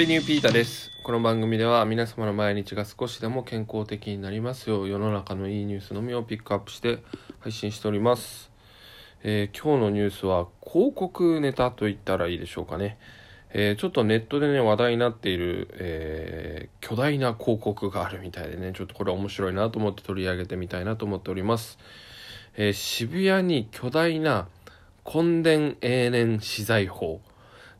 ピーニューピーターです。この番組では皆様の毎日が少しでも健康的になりますよう世の中のいいニュースのみをピックアップして配信しております。えー今日のニュースは広告ネタと言ったらいいでしょうかね。えーちょっとネットでね話題になっている、えー巨大な広告があるみたいでねちょっとこれ面白いなと思って取り上げてみたいなと思っております。え渋谷に巨大な根伝永年資材法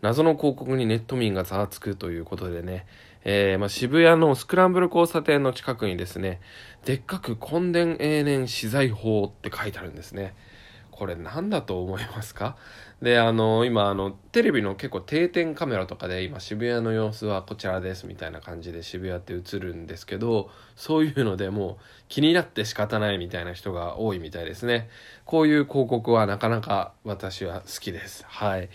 謎の広告にネット民がざわつくということでね、えーまあ、渋谷のスクランブル交差点の近くにですねでっかく根伝永年資材法って書いてあるんですね。これ何だと思いますか？であの今あのテレビの結構定点カメラとかで今渋谷の様子はこちらですみたいな感じで渋谷って映るんですけどそういうのでもう気になって仕方ないみたいな人が多いみたいですね。こういう広告はなかなか私は好きです。はい。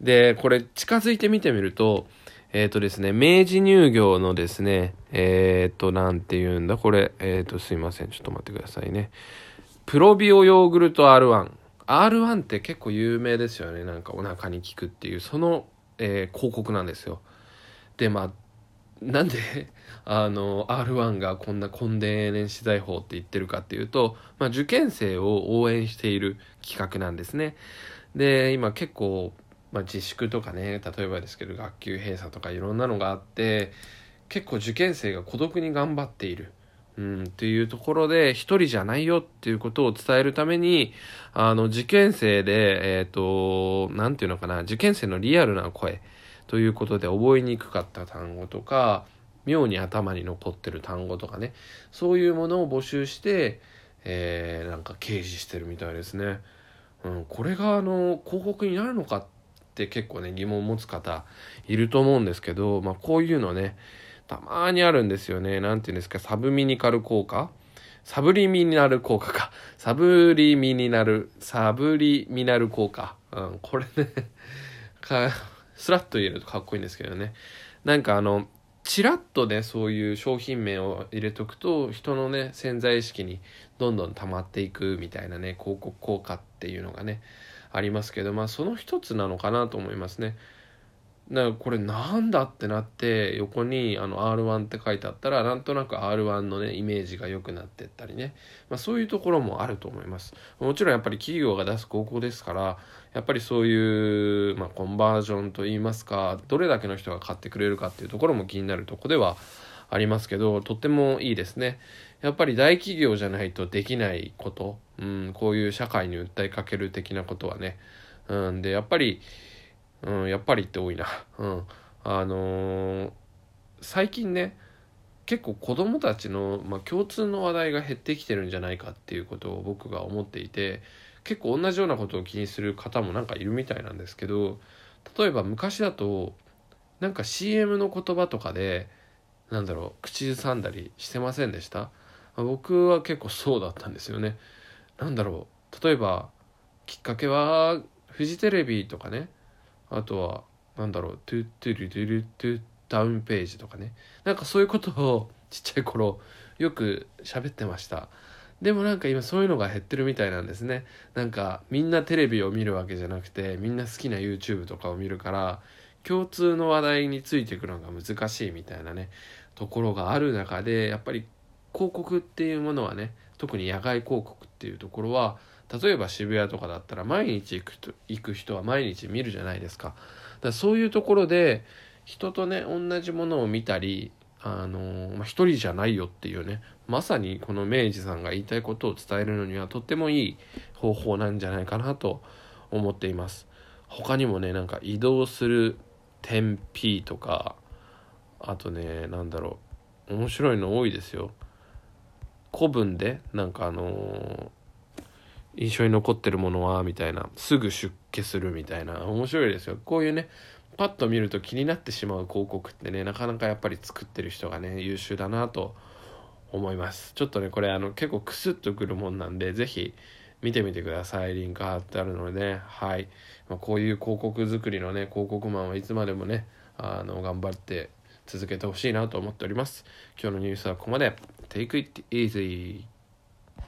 でこれ近づいて見てみるとえっ、とですね明治乳業のですねえっ、となんて言うんだ？これえっ、とすいませんちょっと待ってくださいねプロビオヨーグルト R1。R1 って結構有名ですよね。なんかお腹に効くっていう、その、えー広告なんですよ。で、まあ、なんで、あの、R1 がこんな根伝永年資材法って言ってるかっていうと、まあ、受験生を応援している企画なんですね。で、今結構、まあ、自粛とかね、例えばですけど、学級閉鎖とかいろんなのがあって、結構受験生が孤独に頑張っている。うん、っていうところで一人じゃないよっていうことを伝えるためにあの受験生でえっ、となんていうのかな受験生のリアルな声ということで覚えにくかった単語とか妙に頭に残ってる単語とかねそういうものを募集して、えーなんか掲示してるみたいですね。うん、これがあの広告になるのかって結構ね疑問を持つ方いると思うんですけど、まあ、こういうのねたまにあるんですよね。なんていうんですか、サブミニカル効果？サブリミナル効果か。サブリミナル、サブリミナル効果。うん、これね、か、スラッと言えるとかっこいいんですけどね。なんかあの、チラッとね、そういう商品名を入れとくと、人のね、潜在意識にどんどん溜まっていくみたいなね、広告効果っていうのがね、ありますけど、まあその一つなのかなと思いますね。だからこれなんだってなって横にあの R1 って書いてあったらなんとなく R1 のねイメージが良くなってったりね、まあ、そういうところもあると思いますもちろんやっぱり企業が出す広告ですからやっぱりそういう、まあ、コンバージョンといいますかどれだけの人が買ってくれるかっていうところも気になるとこではありますけどとってもいいですねやっぱり大企業じゃないとできないこと、うん、こういう社会に訴えかける的なことはね、うん、でやっぱりうん、やっぱりって多いな。うん。あのー最近ね、結構子供たちの、まあ、共通の話題が減ってきてるんじゃないかっていうことを僕が思っていて、結構同じようなことを気にする方もなんかいるみたいなんですけど、例えば昔だと、なんか CM の言葉とかで、なんだろう、口ずさんだりしてませんでした？僕は結構そうだったんですよね。なんだろう、例えば、きっかけは、フジテレビとかね、あとは、なんだろう、トゥットゥルトゥルトゥダウンページとかね。なんかそういうことを ちっちゃい頃よく喋ってました。でもなんか今そういうのが減ってるみたいなんですね。なんかみんなテレビを見るわけじゃなくてみんな好きな YouTube とかを見るから共通の話題についていくのが難しいみたいなねところがある中でやっぱり広告っていうものはね特に野外広告っていうところは例えば渋谷とかだったら毎日行く人行く人は毎日見るじゃないですか。だからそういうところで人とね同じものを見たりあのまあ、一人じゃないよっていうねまさにこの明治さんが言いたいことを伝えるのにはとってもいい方法なんじゃないかなと思っています他にもねなんか移動する点 P とかあとねなんだろう面白いの多いですよ。古文でなんかあのー印象に残ってるものはみたいなすぐ出家するみたいな面白いですよ。こういうねパッと見ると気になってしまう広告ってねなかなかやっぱり作ってる人がね優秀だなと思います。ちょっとねこれあの結構クスッとくるもんなんで是非見てみてください。リンク貼ってあるのでね。はい、まあ、こういう広告作りのね広告マンはいつまでもねあの頑張って続けてほしいなと思っております。今日のニュースはここまで。Take it easy!